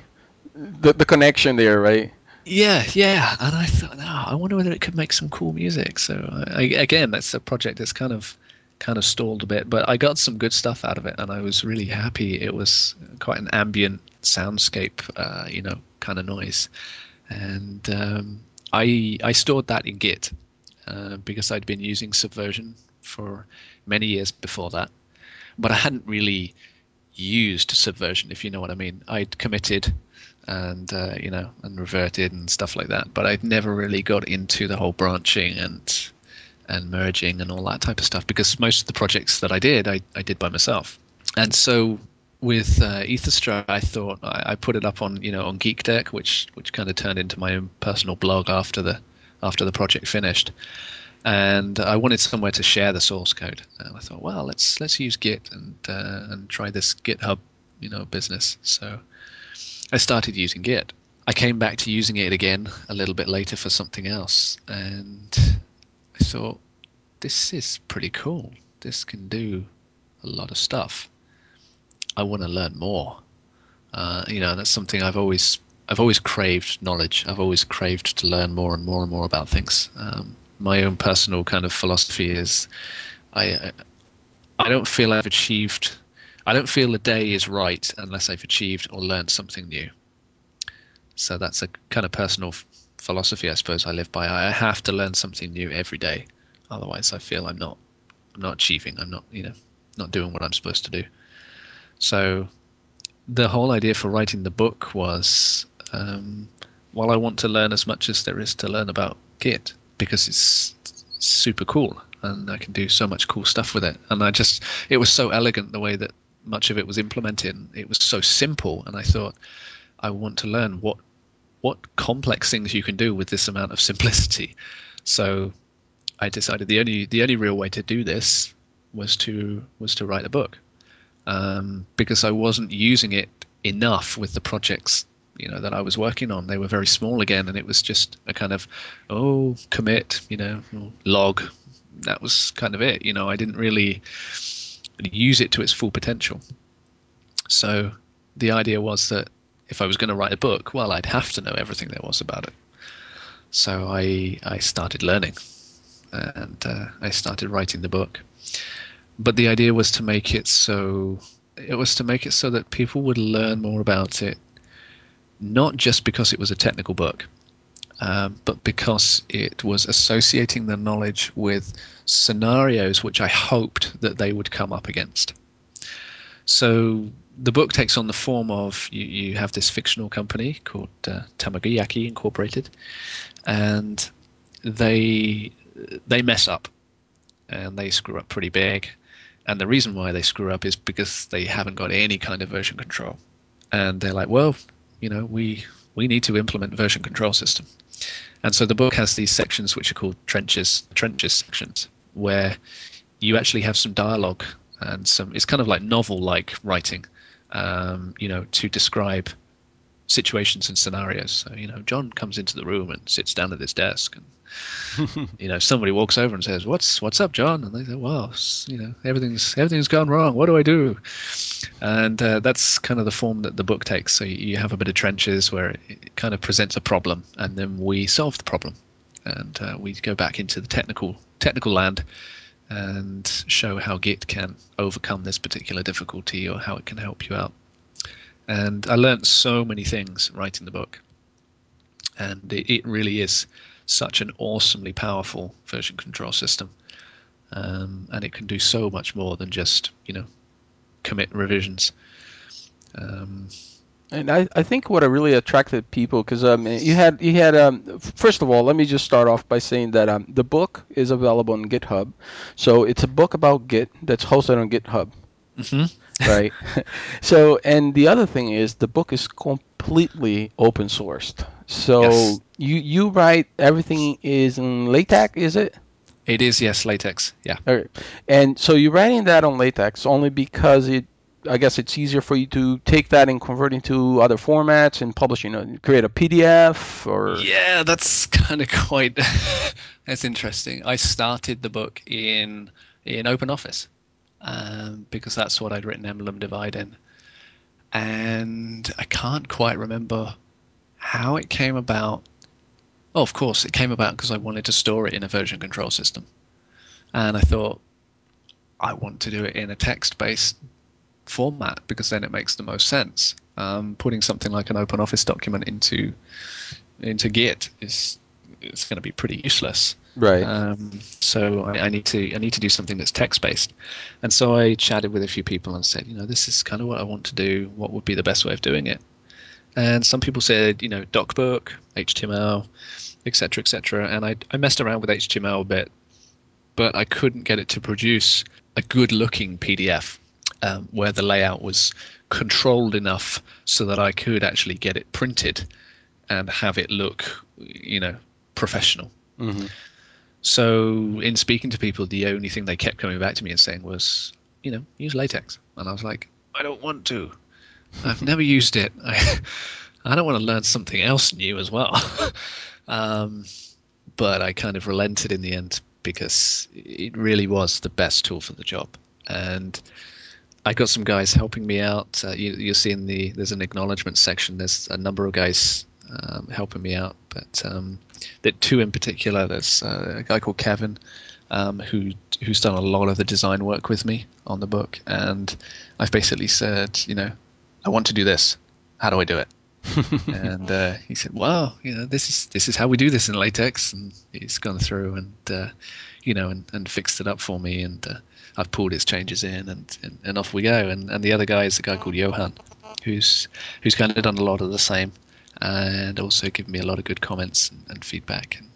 the the connection there, right? Yeah, yeah, and I thought, oh, I wonder whether it could make some cool music. So I, again, that's a project that's kind of kind of stalled a bit, but I got some good stuff out of it, and I was really happy. It was quite an ambient soundscape, uh, you know, kind of noise, and um, I I stored that in Git uh, because I'd been using Subversion for many years before that, but I hadn't really used Subversion, if you know what I mean. I'd committed and uh, you know and reverted and stuff like that. But I'd never really got into the whole branching and and merging and all that type of stuff because most of the projects that I did, I, I did by myself. And so with uh, I thought I, I, put it up on you know on GeekDeck, which which kind of turned into my own personal blog after the after the project finished. And I wanted somewhere to share the source code. And I thought, well, let's let's use Git and uh, and try this GitHub, you know, business. So I started using Git. I came back to using it again a little bit later for something else, and I thought, this is pretty cool. This can do a lot of stuff. I want to learn more. Uh, you know, that's something I've always I've always craved knowledge. I've always craved to learn more and more and more about things. Um, my own personal kind of philosophy is, I I don't feel I've achieved I don't feel the day is right unless I've achieved or learned something new. So that's a kind of personal philosophy, I suppose, I live by. I have to learn something new every day, otherwise, I feel I'm not, I'm not achieving. I'm not, you know, not doing what I'm supposed to do. So, the whole idea for writing the book was, um, well, I want to learn as much as there is to learn about Git because it's super cool and I can do so much cool stuff with it. And I just, it was so elegant the way that much of it was implemented. It was so simple, and I thought, I want to learn what what complex things you can do with this amount of simplicity. So I decided the only the only real way to do this was to was to write a book um, because I wasn't using it enough with the projects you know that I was working on. They were very small again, and it was just a kind of oh commit, you know, log. That was kind of it. You know, I didn't really use it to its full potential. So the idea was that if I was going to write a book, well, I'd have to know everything there was about it. So I I started learning, and uh, I started writing the book. But the idea was to make it so it was to make it so that people would learn more about it, not just because it was a technical book, um, but because it was associating the knowledge with scenarios which I hoped that they would come up against. So the book takes on the form of you, you have this fictional company called uh, Incorporated, and they they mess up and they screw up pretty big. And the reason why they screw up is because they haven't got any kind of version control. And they're like, well, you know, we we need to implement version control system. And so the book has these sections which are called trenches, trenches sections, where you actually have some dialogue and some. It's kind of like novel-like writing, um, you know, to describe situations and scenarios. So you know, John comes into the room and sits down at his desk, and you know, somebody walks over and says, "What's what's up, John?" And they say, "Well, you know, everything's everything's gone wrong. What do I do?" And uh, that's kind of the form that the book takes. So you have a bit of trenches where it, it kind of presents a problem, and then we solve the problem, and uh, we go back into the technical technical land and show how Git can overcome this particular difficulty or how it can help you out. And I learned so many things writing the book, and it, it really is such an awesomely powerful version control system, um, and it can do so much more than just you know commit revisions. Um, And I, I think what really attracted people because um, you had you had um, first of all let me just start off by saying that um, the book is available on GitHub, so it's a book about Git that's hosted on GitHub, mm-hmm. right? so and the other thing is the book is completely open sourced. So Yes. you you write everything is in LaTeX, is it? It is yes, latex. Yeah. All right. And so you're writing that on LaTeX only because it, I guess it's easier for you to take that and convert into other formats and publish, you know, create a PDF or. Yeah, that's kind of quite. that's interesting. I started the book in in OpenOffice um, because that's what I'd written Emblem Divide in, and I can't quite remember how it came about. Oh, of course, it came about because I wanted to store it in a version control system, and I thought I want to do it in a text-based format because then it makes the most sense. Um, putting something like an OpenOffice document into into Git is it's going to be pretty useless. Right. Um, so I, I, need to I need to do something that's text based, and so I chatted with a few people and said, you know, this is kind of what I want to do. What would be the best way of doing it? And some people said, you know, DocBook, HTML, etc., etc. And I I messed around with HTML a bit, but I couldn't get it to produce a good looking PDF um, where the layout was controlled enough so that I could actually get it printed and have it look, you know, professional. Mm-hmm. So, in speaking to people, the only thing they kept coming back to me and saying was, you know, use latex. And I was like, I don't want to. I've never used it. I, I don't want to learn something else new as well. um, but I kind of relented in the end because it really was the best tool for the job. And I got some guys helping me out. Uh, you, you'll see in the there's an acknowledgement section. There's a number of guys um, helping me out, but um, there two in particular. There's uh, a guy called Kevin um, who who's done a lot of the design work with me on the book, and I've basically said, you know, I want to do this. How do I do it? and uh, he said, "Well, you know, this is this is how we do this in latex." And he's gone through and uh, you know and, and fixed it up for me, and uh, I've pulled its changes in, and, and, and off we go. And and the other guy is a guy called Johan, who's who's kind of done a lot of the same, and also given me a lot of good comments and, and feedback, and,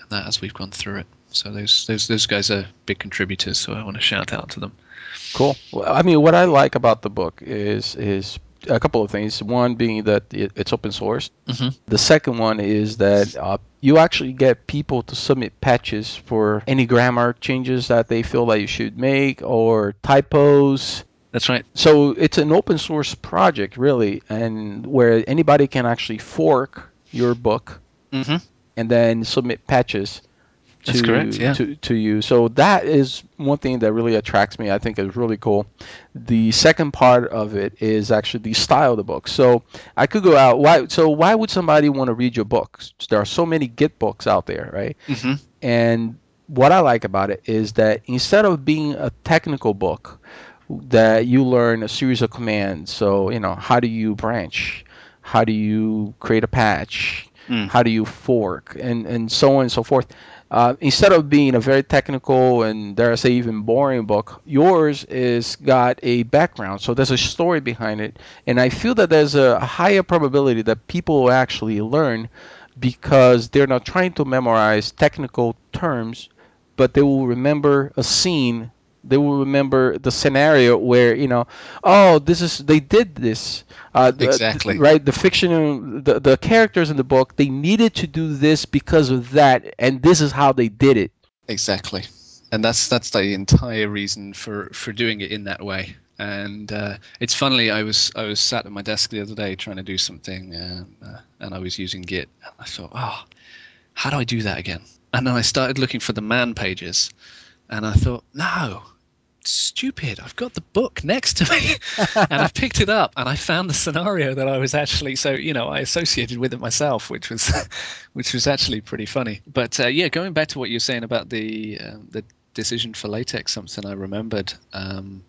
and that as we've gone through it. So those those those guys are big contributors. So I want to shout out to them. Cool. Well, I mean, what I like about the book is is a couple of things. One being that it, it's open source. Mm-hmm. The second one is that uh, you actually get people to submit patches for any grammar changes that they feel that you should make or typos. That's right. So it's an open source project, really, and where anybody can actually fork your book Mm-hmm. and then submit patches to, That's correct, yeah. to to you. So that is one thing that really attracts me. I think is really cool. The second part of it is actually the style of the book. So I could go out. Why? So why would somebody want to read your books? There are so many Git books out there, right? Mm-hmm. And what I like about it is that instead of being a technical book, that you learn a series of commands. So you know how do you branch? How do you create a patch? Mm. How do you fork? And and so on and so forth. Uh, instead of being a very technical and dare I say even boring book, yours is got a background. So there's a story behind it, and I feel that there's a higher probability that people will actually learn because they're not trying to memorize technical terms, but they will remember a scene. They will remember the scenario where you know, oh, this is they did this. Uh, the- Exactly. right. The fiction, the the characters in the book, they needed to do this because of that, and this is how they did it. Exactly, and that's that's the entire reason for for doing it in that way. And uh, it's funny. I was I was sat at my desk the other day trying to do something, um, uh, and I was using Git. And I thought, oh, how do I do that again? And then I started looking for the man pages, and I thought, no, stupid. I've got the book next to me, and I picked it up, and I found the scenario that I was actually so you know I associated with it myself, which was which was actually pretty funny. But uh, yeah, going back to what you're saying about the um, the decision for latex, something I remembered um,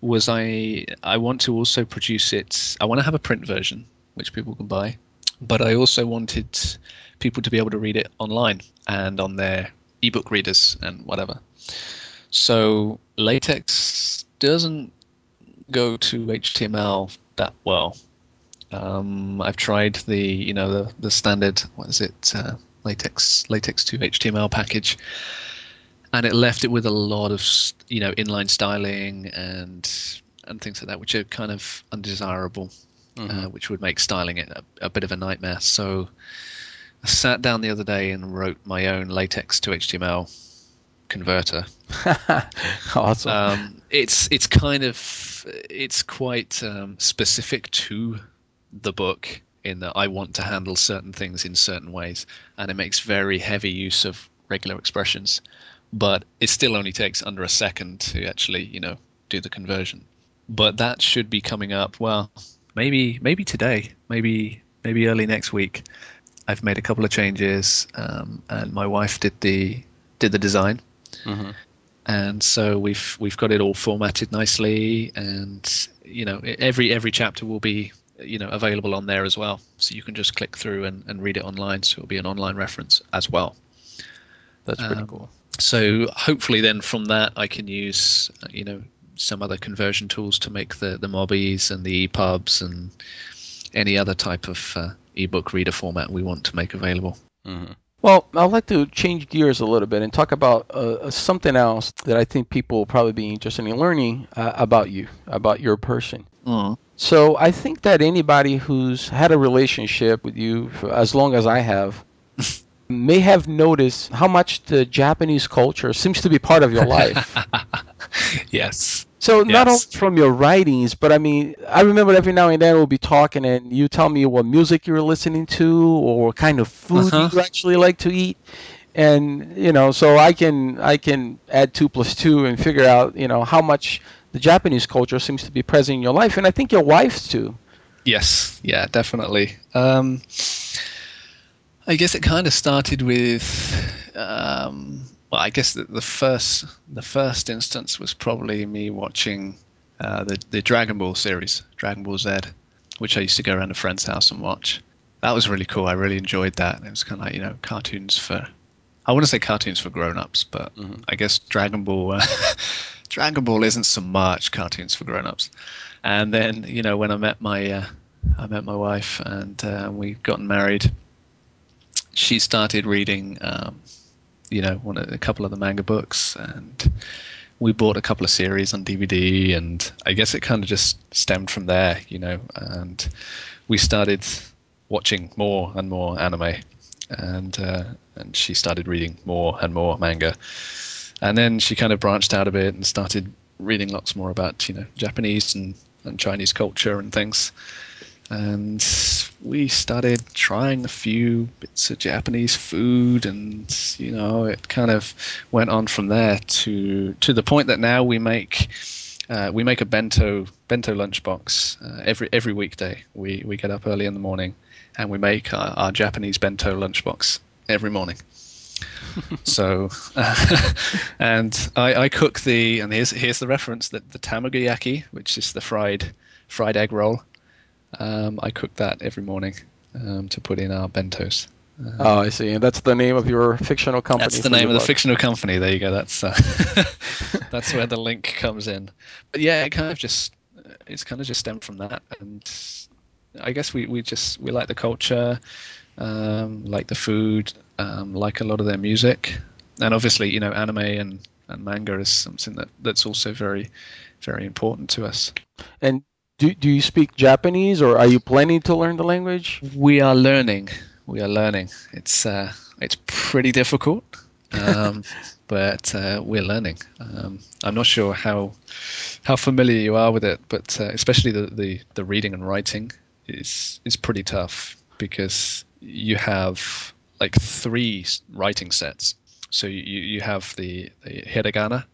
was I I want to also produce it. I want to have a print version which people can buy, but I also wanted people to be able to read it online and on their ebook readers and whatever. So latex doesn't go to HTML that well. Um, I've tried the you know the the standard what is it uh, latex latex to HTML package, and it left it with a lot of you know inline styling and and things like that, which are kind of undesirable, uh, which would make styling it a, a bit of a nightmare. So I sat down the other day and wrote my own latex to HTML converter awesome. um, it's it's kind of it's quite um, specific to the book in that I want to handle certain things in certain ways, and it makes very heavy use of regular expressions, but it still only takes under a second to actually you know do the conversion. But that should be coming up. Well, maybe maybe today, maybe maybe early next week. I've made a couple of changes, um, and my wife did the did the design Mhm. and so we've we've got it all formatted nicely and you know every every chapter will be you know available on there as well. So you can just click through and, and read it online. So it'll be an online reference as well. That's pretty um, cool. so hopefully then from that i can use you know some other conversion tools to make the the mobis and the epubs and any other type of uh, ebook reader format we want to make available Well, I'd like to change gears a little bit and talk about uh, something else that I think people will probably be interested in learning uh, about you, about your person. So I think that anybody who's had a relationship with you for as long as I have may have noticed how much the Japanese culture seems to be part of your life. yes So not only from your writings, but I mean, I remember every now and then we'll be talking, and you tell me what music you're listening to, or what kind of food Uh-huh. you actually like to eat, and you know, so I can I can add two plus two and figure out you know how much the Japanese culture seems to be present in your life, and I think your wife's too. Yes, yeah, definitely. Um, I guess it kind of started with, um, well, I guess the, the first the first instance was probably me watching uh, the the Dragon Ball series, Dragon Ball Z, which I used to go around a friend's house and watch. That was really cool. I really enjoyed that. It was kind of like you know cartoons for. I want to say cartoons for grown-ups, but Mhm. I guess Dragon Ball. Uh, Dragon Ball isn't so much cartoons for grown-ups. And then you know when I met my uh, I met my wife and uh, we gotten married. She started reading, um, you know, one a couple of the manga books, and we bought a couple of series on DVD, and I guess it kind of just stemmed from there, you know, and we started watching more and more anime, and uh, and she started reading more and more manga, and then she kind of branched out a bit and started reading lots more about you know Japanese and, and Chinese culture and things, and we started trying a few bits of Japanese food, and you know it kind of went on from there to to the point that now we make. Uh, we make a bento bento lunchbox uh, every every weekday. We we get up early in the morning, and we make our, our Japanese bento lunchbox every morning. so, uh, and I, I cook the and here's here's the reference that the tamagoyaki, which is the fried fried egg roll. Um, I cook that every morning um, to put in our bentos. Oh, I see. And that's the name of your fictional company. That's the name of the fictional company. There you go. That's uh, that's where the link comes in. But yeah, it kind of just it's kind of just stemmed from that, and I guess we, we just we like the culture, um, like the food, um, like a lot of their music, and obviously you know anime and, and manga is something that, that's also very very important to us. And do, do you speak Japanese or are you planning to learn the language? We are learning. We are learning. It's uh, it's pretty difficult, um, but uh, we're learning. Um, I'm not sure how how familiar you are with it, but uh, especially the, the, the reading and writing is is pretty tough because you have like three writing sets. So you, you have the, the hiragana,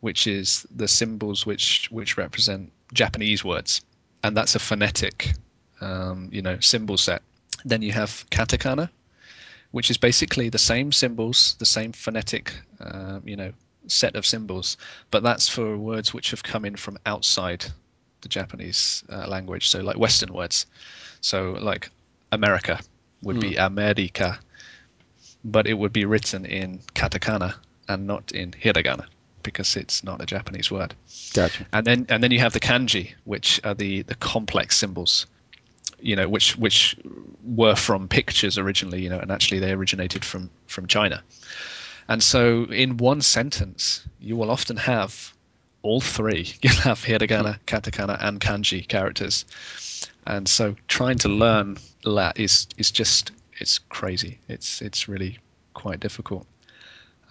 which is the symbols which which represent Japanese words, and that's a phonetic, um, you know, symbol set. Then you have katakana, which is basically the same symbols, the same phonetic, uh, you know, set of symbols, but that's for words which have come in from outside the Japanese uh, language. So like Western words. So like America would be America, but it would be written in katakana and not in hiragana because it's not a Japanese word. Gotcha. And then and then you have the kanji, which are the the complex symbols. You know, which which were from pictures originally, you know, and actually they originated from from China. And so in one sentence, you will often have all three. You'll have hiragana, hmm. katakana, and kanji characters. And so trying to learn that is is just it's crazy. It's it's really quite difficult.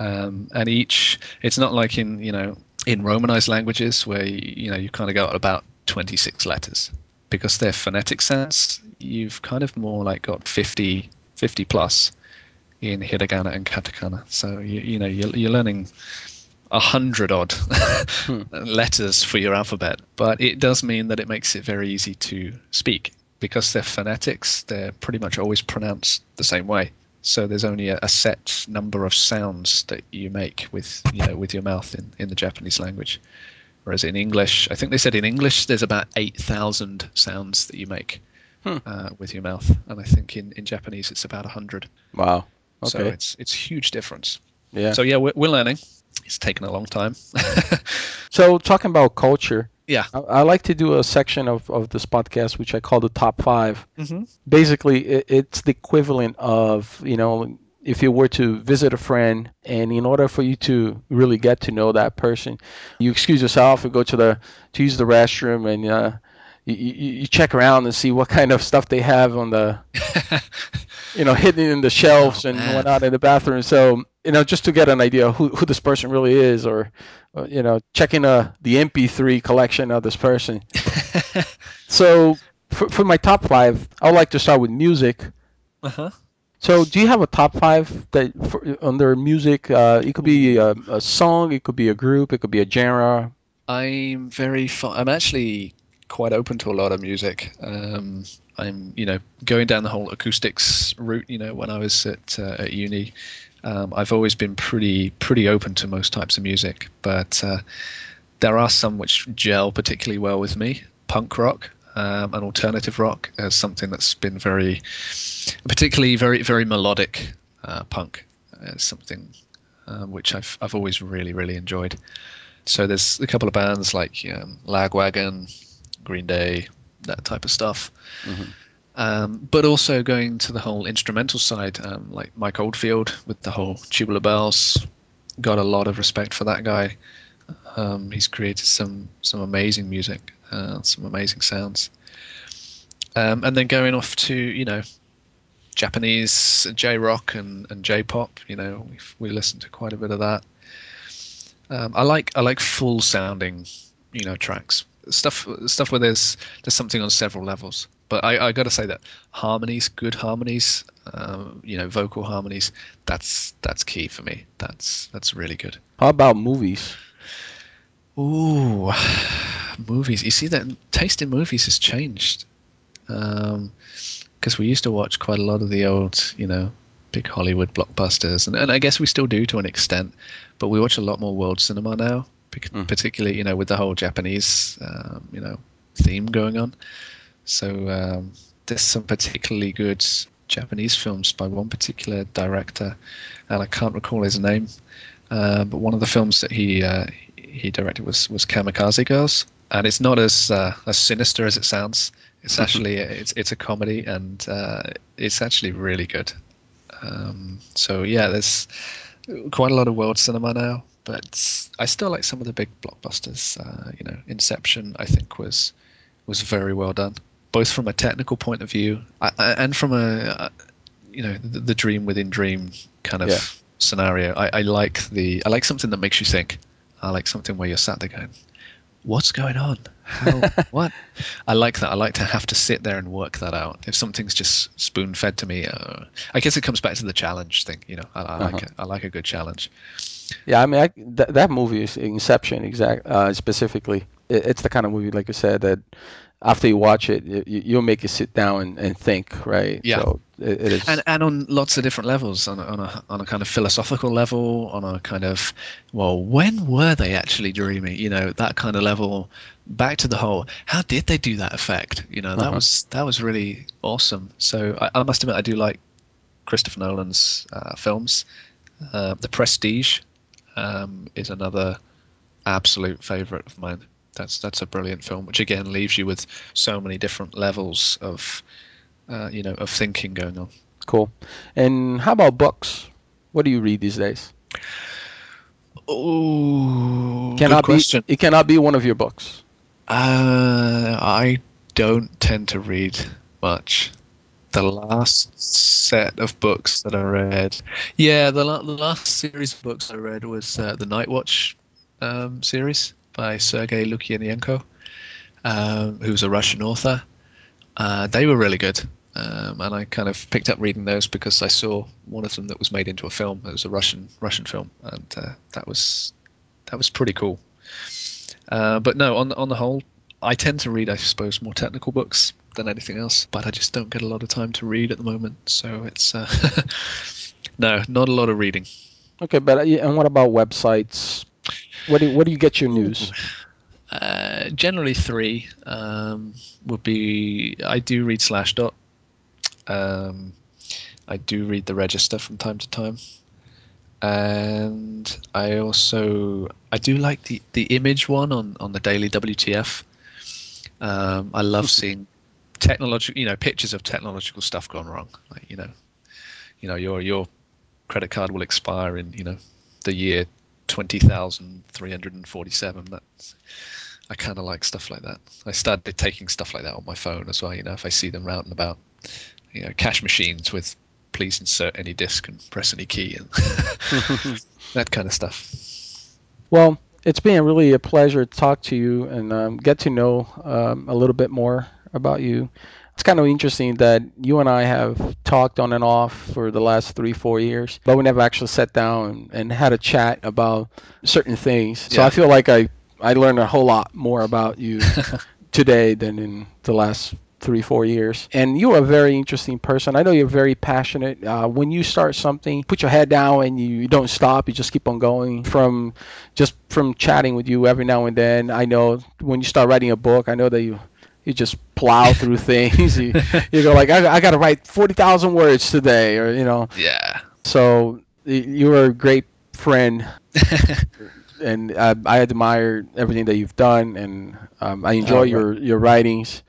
Um, and each it's not like in you know in romanized languages where you, you know you kind of got about 26 letters. Because they're phonetic sense you've kind of more like got 50 50 plus in hiragana and katakana. So you, you know you're, you're learning a hundred odd letters for your alphabet. But it does mean that it makes it very easy to speak. Because they're phonetics they're pretty much always pronounced the same way so there's only a, a set number of sounds that you make with you know with your mouth in, in the Japanese language. Whereas in English, I think they said in English there's about eight thousand sounds that you make Hmm. uh, with your mouth, and I think in, in Japanese it's about hundred. Wow. Okay. So it's it's huge difference. Yeah. So yeah, we're, we're learning. It's taken a long time. So talking about culture, yeah. I, I like to do a section of, of this podcast which I call the top five. Mm-hmm. Basically, it, it's the equivalent of you know if you were to visit a friend, and in order for you to really get to know that person, you excuse yourself and go to the to use the restroom, and uh, you, you, you check around and see what kind of stuff they have on the you know hidden in the shelves Oh, and man. whatnot in the bathroom. So you know just to get an idea of who who this person really is, or uh, you know checking uh, the MP3 collection of this person. So for, for my top five, I would like to start with music. uh-huh. So do you have a top five that for, under music? Uh, it could be a, a song, it could be a group, it could be a genre. I'm very fun. I'm actually quite open to a lot of music. Um, I'm, you know, going down the whole acoustics route. You know, when I was at uh, at uni, um, I've always been pretty pretty open to most types of music. But uh, there are some which gel particularly well with me. Punk rock. um, and alternative rock as something that's been very, particularly very very melodic uh, punk, as something um, which I've I've always really really enjoyed. So there's a couple of bands like um, Lagwagon, Green Day, that type of stuff. Mm-hmm. Um, but also going to the whole instrumental side, um, like Mike Oldfield with the whole Tubular Bells. Got a lot of respect for that guy. Um, he's created some some amazing music, uh, some amazing sounds. Um, and then going off to you know Japanese J rock and, and J pop. You know we we listen to quite a bit of that. Um, I like I like full sounding you know tracks stuff stuff where there's there's something on several levels. But I, I got to say that harmonies, good harmonies, um, you know, vocal harmonies, that's that's key for me. That's that's really good. How about movies? Ooh, movies. You see that taste in movies has changed. Because um, we used to watch quite a lot of the old, you know, big Hollywood blockbusters, and, and I guess we still do to an extent, but we watch a lot more world cinema now. Particularly, you know, with the whole Japanese, um, you know, theme going on. So um, there's some particularly good Japanese films by one particular director, and I can't recall his name. Uh, but one of the films that he uh, he directed was was Kamikaze Girls, and it's not as uh, as sinister as it sounds. It's mm-hmm. actually it's it's a comedy, and uh, it's actually really good. Um, so yeah, there's quite a lot of world cinema now, but I still like some of the big blockbusters. Uh, you know, Inception I think was was very well done both from a technical point of view uh, uh, and from a uh, you know the, the dream within dream kind of yeah. scenario. I, I, like the I like something that makes you think. I like something where you're sat there going, "What's going on? How? what?" I like that. I like to have to sit there and work that out. If something's just spoon fed to me, uh, I guess it comes back to the challenge thing. You know, I, I uh-huh. like it. I like a good challenge. Yeah, I mean, I, th- that movie is Inception, exact uh, specifically. It, it's the kind of movie, like you said, that after you watch it, you, will make you sit down and, and think, right? Yeah. So it, it is. And, and on lots of different levels, on a, on a on a kind of philosophical level, on a kind of, well, when were they actually dreaming? You know, that kind of level. Back to the whole, how did they do that effect? You know, that uh-huh. was that was really awesome. So I, I, must admit, I do like Christopher Nolan's uh, films. Uh, the Prestige um, is another absolute favorite of mine that's that's a brilliant film, which again leaves you with so many different levels of uh, you know of thinking going on. Cool. And how about books? What do you read these days? Oh, cannot. Be, it cannot be one of your books. Uh, I don't tend to read much. The last set of books that I read, yeah, the, the last series of books I read was uh, the Night Watch um, series by Sergei Lukyanenko, um, who's a Russian author. Uh, they were really good. Um, and I kind of picked up reading those because I saw one of them that was made into a film. It was a Russian Russian film, and uh, that was that was pretty cool. Uh, but no, on on the whole, I tend to read, I suppose, more technical books than anything else. But I just don't get a lot of time to read at the moment, so it's uh, no, not a lot of reading. Okay, but uh, and what about websites, what do what do you get your news? Uh, generally three um, would be. I do read Slashdot. Um, I do read the Register from time to time, and I also I do like the the image one on on the Daily WTF. Um, I love seeing technological, you know, pictures of technological stuff gone wrong. Like, you know, you know, your your credit card will expire in you know the year 20,347. That's I kind of like stuff like that. I started taking stuff like that on my phone as well. You know, if I see them out and about, you know, cash machines with please insert any disk and press any key and that kind of stuff. Well, it's been really a pleasure to talk to you and um, get to know um, a little bit more about you it's kind of interesting that you and I have talked on and off for the last three, four years, but we never actually sat down and had a chat about certain things. So yeah. I feel like I, I learned a whole lot more about you today than in the last three, four years. And you're a very interesting person. I know you're very passionate. Uh, when you start something, put your head down and you, you don't stop. You just keep on going. From just from chatting with you every now and then, I know when you start writing a book, I know that you you just plow through things. you, you go like, I, I got to write forty thousand words today, or you know. Yeah. So you are a great friend, and I, I admire everything that you've done, and um, I enjoy Oh, your your writings.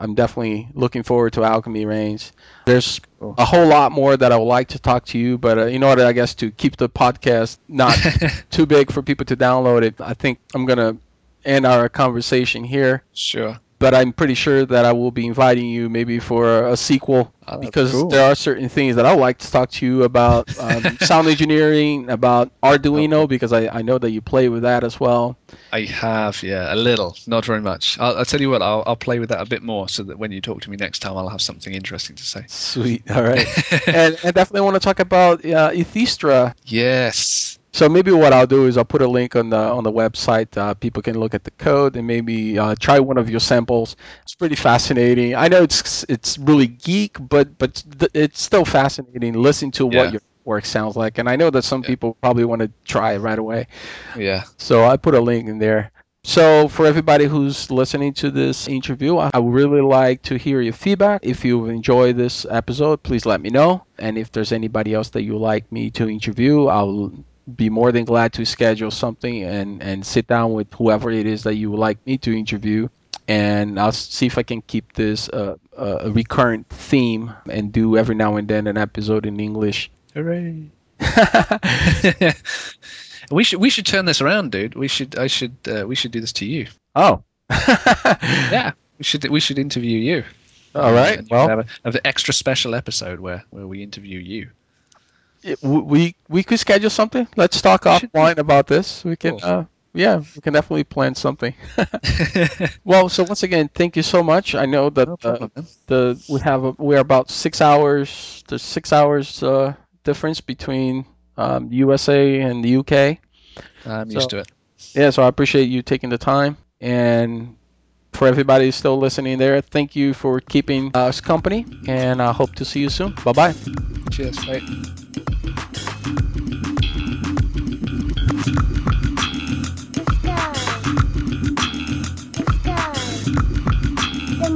I'm definitely looking forward to Alchemy Reigns. There's a whole lot more that I would like to talk to you, but uh, in order, I guess, to keep the podcast not too big for people to download it, I think I'm gonna end our conversation here. sure. But I'm pretty sure that I will be inviting you maybe for a sequel Oh, because cool. there are certain things that I would like to talk to you about um, sound engineering, about Arduino, Okay. because I, I know that you play with that as well. I have, yeah, a little, not very much. I'll, I'll tell you what, I'll, I'll play with that a bit more so that when you talk to me next time, I'll have something interesting to say. Sweet. All right. and, and definitely want to talk about uh, Ethistra. yes. So maybe what I'll do is I'll put a link on the on the website. Uh, people can look at the code and maybe uh, try one of your samples. It's pretty fascinating. I know it's it's really geek, but but th- it's still fascinating. Listen to Yeah. what your work sounds like, and I know that some Yeah. people probably want to try it right away. Yeah. So I put a link in there. So for everybody who's listening to this interview, I would really like to hear your feedback. If you enjoy this episode, please let me know. And if there's anybody else that you like me to interview, I'll be more than glad to schedule something and, and sit down with whoever it is that you would like me to interview. And I'll see if I can keep this uh, a recurrent theme and do every now and then an episode in English. Hooray. we should we should turn this around, dude. We should I should uh, we should do this to you. oh. Yeah. We should we should interview you. All right. And you Well, have, a, have an extra special episode where, where we interview you. It- we we could schedule something. Let's talk We offline about this. We can, uh, yeah, we can definitely plan something. well, so once again, thank you so much. I know that no uh, problem, the we have a, we're about six hours. There's six hours uh, difference between um, USA and the UK. I'm so- used to it. Yeah, so I appreciate you taking the time. And for everybody still listening there, thank you for keeping us company. And I hope to see you soon. Bye bye. Cheers, mate.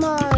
them.